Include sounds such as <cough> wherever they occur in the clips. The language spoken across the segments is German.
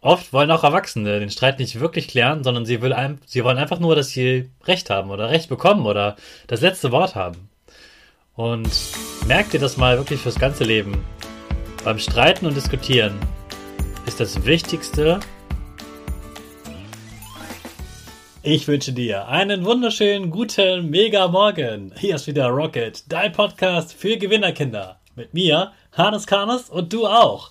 Oft wollen auch Erwachsene den Streit nicht wirklich klären, sondern sie, will ein, sie wollen einfach nur, dass sie Recht haben oder Recht bekommen oder das letzte Wort haben. Und merkt dir das mal wirklich fürs ganze Leben. Beim Streiten und Diskutieren ist das Wichtigste. Ich wünsche dir einen wunderschönen, guten, mega Morgen. Hier ist wieder Rocket, dein Podcast für Gewinnerkinder. Mit mir, Hannes Karnes und du auch.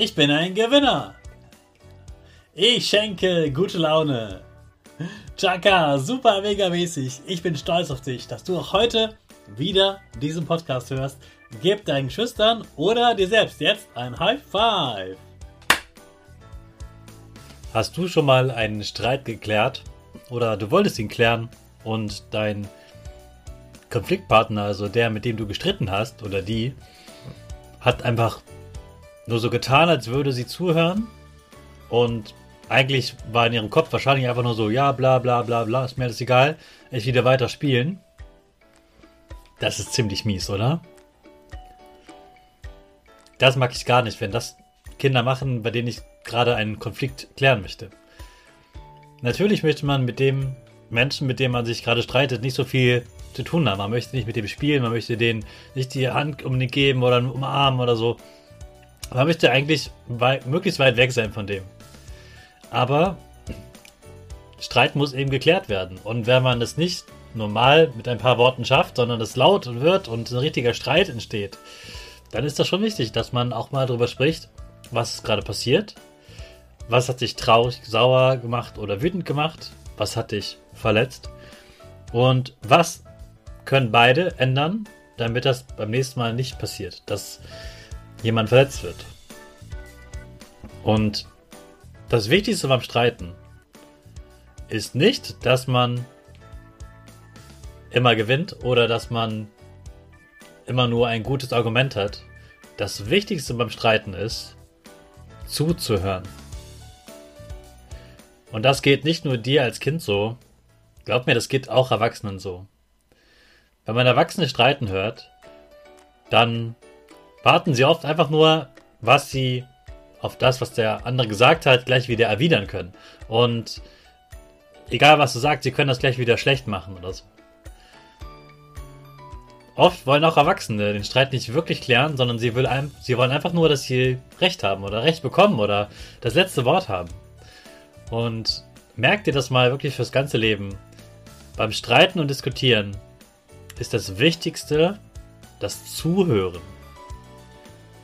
Ich bin ein Gewinner. Ich schenke gute Laune. Chaka, super mega mäßig. Ich bin stolz auf dich, dass du auch heute wieder diesen Podcast hörst. Gib deinen Schüchtern oder dir selbst jetzt ein High Five. Hast du schon mal einen Streit geklärt oder du wolltest ihn klären und dein Konfliktpartner, also der, mit dem du gestritten hast oder die, hat einfach nur so getan, als würde sie zuhören und eigentlich war in ihrem Kopf wahrscheinlich einfach nur so, ja, bla bla bla bla, ist mir alles egal, ich wieder weiter spielen. Das ist ziemlich mies, oder? Das mag ich gar nicht, wenn das Kinder machen, bei denen ich gerade einen Konflikt klären möchte. Natürlich möchte man mit dem Menschen, mit dem man sich gerade streitet, nicht so viel zu tun haben. Man möchte nicht mit dem spielen, man möchte denen nicht die Hand unbedingt geben oder umarmen oder so. Man möchte eigentlich weit, möglichst weit weg sein von dem. Aber Streit muss eben geklärt werden. Und wenn man es nicht normal mit ein paar Worten schafft, sondern es laut wird und ein richtiger Streit entsteht, dann ist das schon wichtig, dass man auch mal darüber spricht, was ist gerade passiert, was hat dich traurig, sauer gemacht oder wütend gemacht, was hat dich verletzt und was können beide ändern, damit das beim nächsten Mal nicht passiert, dass jemand verletzt wird. Und das Wichtigste beim Streiten ist nicht, dass man immer gewinnt oder dass man immer nur ein gutes Argument hat. Das Wichtigste beim Streiten ist, zuzuhören. Und das geht nicht nur dir als Kind so. Glaub mir, das geht auch Erwachsenen so. Wenn man Erwachsene streiten hört, dann warten sie oft einfach nur, was sie auf das, was der andere gesagt hat, gleich wieder erwidern können. Und egal was du sagst, sie können das gleich wieder schlecht machen oder so. Oft wollen auch Erwachsene den Streit nicht wirklich klären, sondern sie, will sie wollen einfach nur, dass sie Recht haben oder Recht bekommen oder das letzte Wort haben. Und merkt dir das mal wirklich fürs ganze Leben. Beim Streiten und Diskutieren ist das Wichtigste das Zuhören.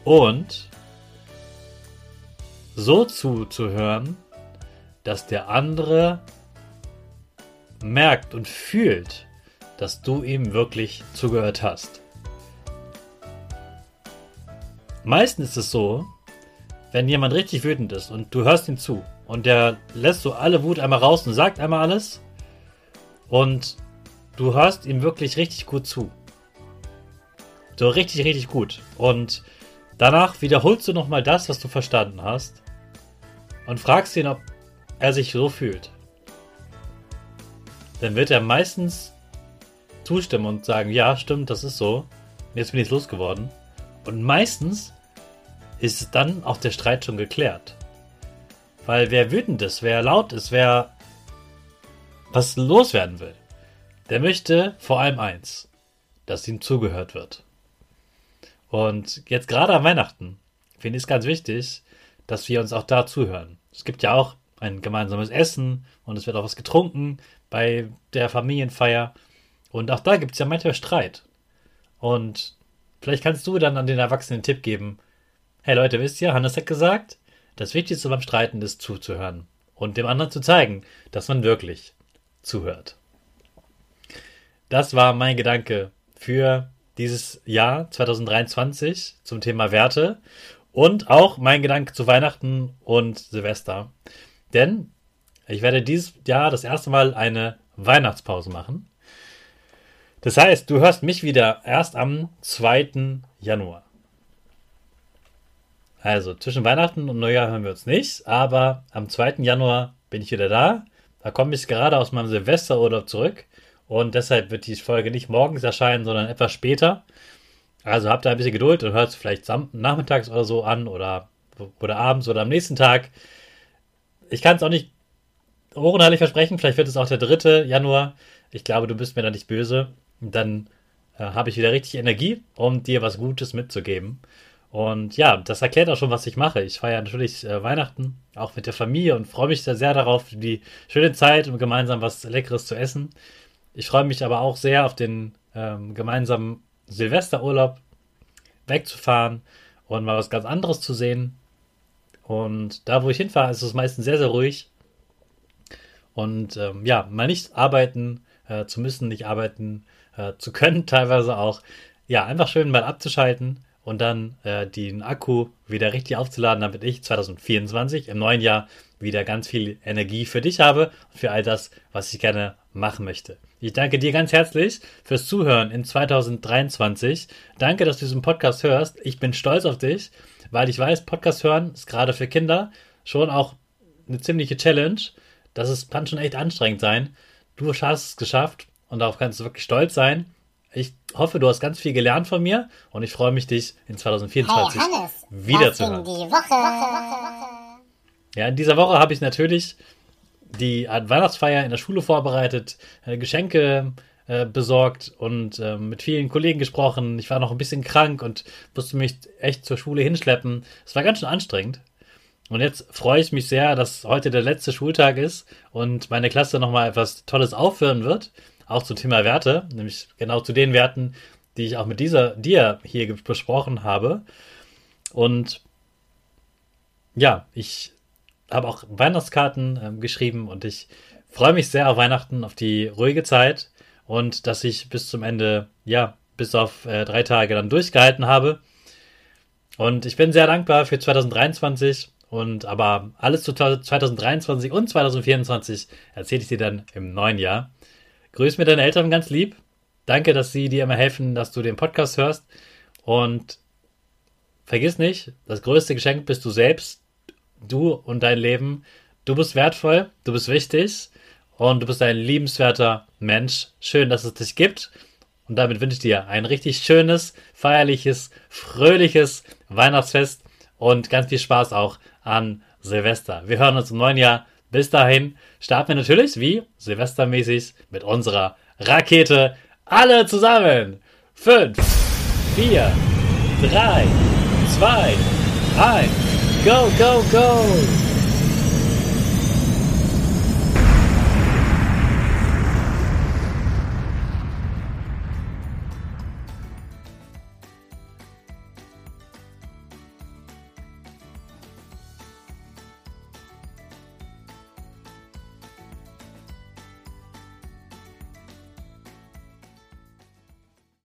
Und so zuzuhören, dass der andere merkt und fühlt, dass du ihm wirklich zugehört hast. Meistens ist es so, wenn jemand richtig wütend ist und du hörst ihm zu und der lässt so alle Wut einmal raus und sagt einmal alles und du hörst ihm wirklich richtig gut zu. So richtig, richtig gut. Und danach wiederholst du nochmal das, was du verstanden hast und fragst ihn, ob er sich so fühlt. Dann wird er meistens zustimmen und sagen, ja, stimmt, das ist so. Jetzt bin ich losgeworden. Und meistens ist dann auch der Streit schon geklärt. Weil wer wütend ist, wer laut ist, wer was loswerden will, der möchte vor allem eins, dass ihm zugehört wird. Und jetzt gerade an Weihnachten finde ich es ganz wichtig, dass wir uns auch da zuhören. Es gibt ja auch ein gemeinsames Essen und es wird auch was getrunken bei der Familienfeier. Und auch da gibt es ja manchmal Streit. Und vielleicht kannst du dann an den Erwachsenen einen Tipp geben. Hey Leute, wisst ihr, Hannes hat gesagt, das Wichtigste beim Streiten ist zuzuhören und dem anderen zu zeigen, dass man wirklich zuhört. Das war mein Gedanke für dieses Jahr 2023 zum Thema Werte und auch mein Gedanke zu Weihnachten und Silvester. Denn ich werde dieses Jahr das erste Mal eine Weihnachtspause machen. Das heißt, du hörst mich wieder erst am 2. Januar. Also zwischen Weihnachten und Neujahr hören wir uns nicht, aber am 2. Januar bin ich wieder da. Da komme ich gerade aus meinem Silvesterurlaub zurück und deshalb wird die Folge nicht morgens erscheinen, sondern etwas später. Also habt da ein bisschen Geduld und hört es vielleicht nachmittags oder so an oder, oder abends oder am nächsten Tag. Ich kann es auch nicht hoch und heilig versprechen. Vielleicht wird es auch der 3. Januar. Ich glaube, du bist mir da nicht böse. Dann äh, habe ich wieder richtig Energie, um dir was Gutes mitzugeben. Und ja, das erklärt auch schon, was ich mache. Ich feiere natürlich äh, Weihnachten, auch mit der Familie und freue mich sehr, sehr darauf, die schöne Zeit, um gemeinsam was Leckeres zu essen. Ich freue mich aber auch sehr auf den ähm, gemeinsamen Silvesterurlaub wegzufahren und mal was ganz anderes zu sehen. Und da, wo ich hinfahre, ist es meistens sehr, sehr ruhig. Und ähm, ja, mal nicht arbeiten äh, zu müssen, nicht arbeiten äh, zu können, <laughs> teilweise auch. Ja, einfach schön mal abzuschalten und dann äh, den Akku wieder richtig aufzuladen, damit ich 2024 im neuen Jahr wieder ganz viel Energie für dich habe und für all das, was ich gerne machen möchte. Ich danke dir ganz herzlich fürs Zuhören in 2023. Danke, dass du diesen Podcast hörst. Ich bin stolz auf dich, weil ich weiß, Podcast hören ist gerade für Kinder schon auch eine ziemliche Challenge. Das ist, kann schon echt anstrengend sein. Du hast es geschafft und darauf kannst du wirklich stolz sein. Ich hoffe, du hast ganz viel gelernt von mir und ich freue mich, dich in 2024 hey Hannes, wiederzuhören. Ja, in dieser Woche habe ich natürlich die Weihnachtsfeier in der Schule vorbereitet, äh, Geschenke äh, besorgt und äh, mit vielen Kollegen gesprochen. Ich war noch ein bisschen krank und musste mich echt zur Schule hinschleppen. Es war ganz schön anstrengend. Und jetzt freue ich mich sehr, dass heute der letzte Schultag ist und meine Klasse nochmal etwas Tolles aufführen wird. Auch zum Thema Werte, nämlich genau zu den Werten, die ich auch mit dieser, dir hier besprochen habe. Und ja, ich habe auch Weihnachtskarten ähm, geschrieben und ich freue mich sehr auf Weihnachten, auf die ruhige Zeit und dass ich bis zum Ende, ja, bis auf äh, drei Tage dann durchgehalten habe. Und ich bin sehr dankbar für 2023 und aber alles zu 2023 und 2024 erzähle ich dir dann im neuen Jahr. Grüß mir deine Eltern ganz lieb. Danke, dass sie dir immer helfen, dass du den Podcast hörst. Und vergiss nicht, das größte Geschenk bist du selbst du und dein Leben. Du bist wertvoll, du bist wichtig und du bist ein liebenswerter Mensch. Schön, dass es dich gibt. Und damit wünsche ich dir ein richtig schönes, feierliches, fröhliches Weihnachtsfest und ganz viel Spaß auch an Silvester. Wir hören uns im neuen Jahr. Bis dahin starten wir natürlich wie Silvestermäßig mit unserer Rakete. Alle zusammen. Fünf, vier, drei, zwei, eins. Go, go, go!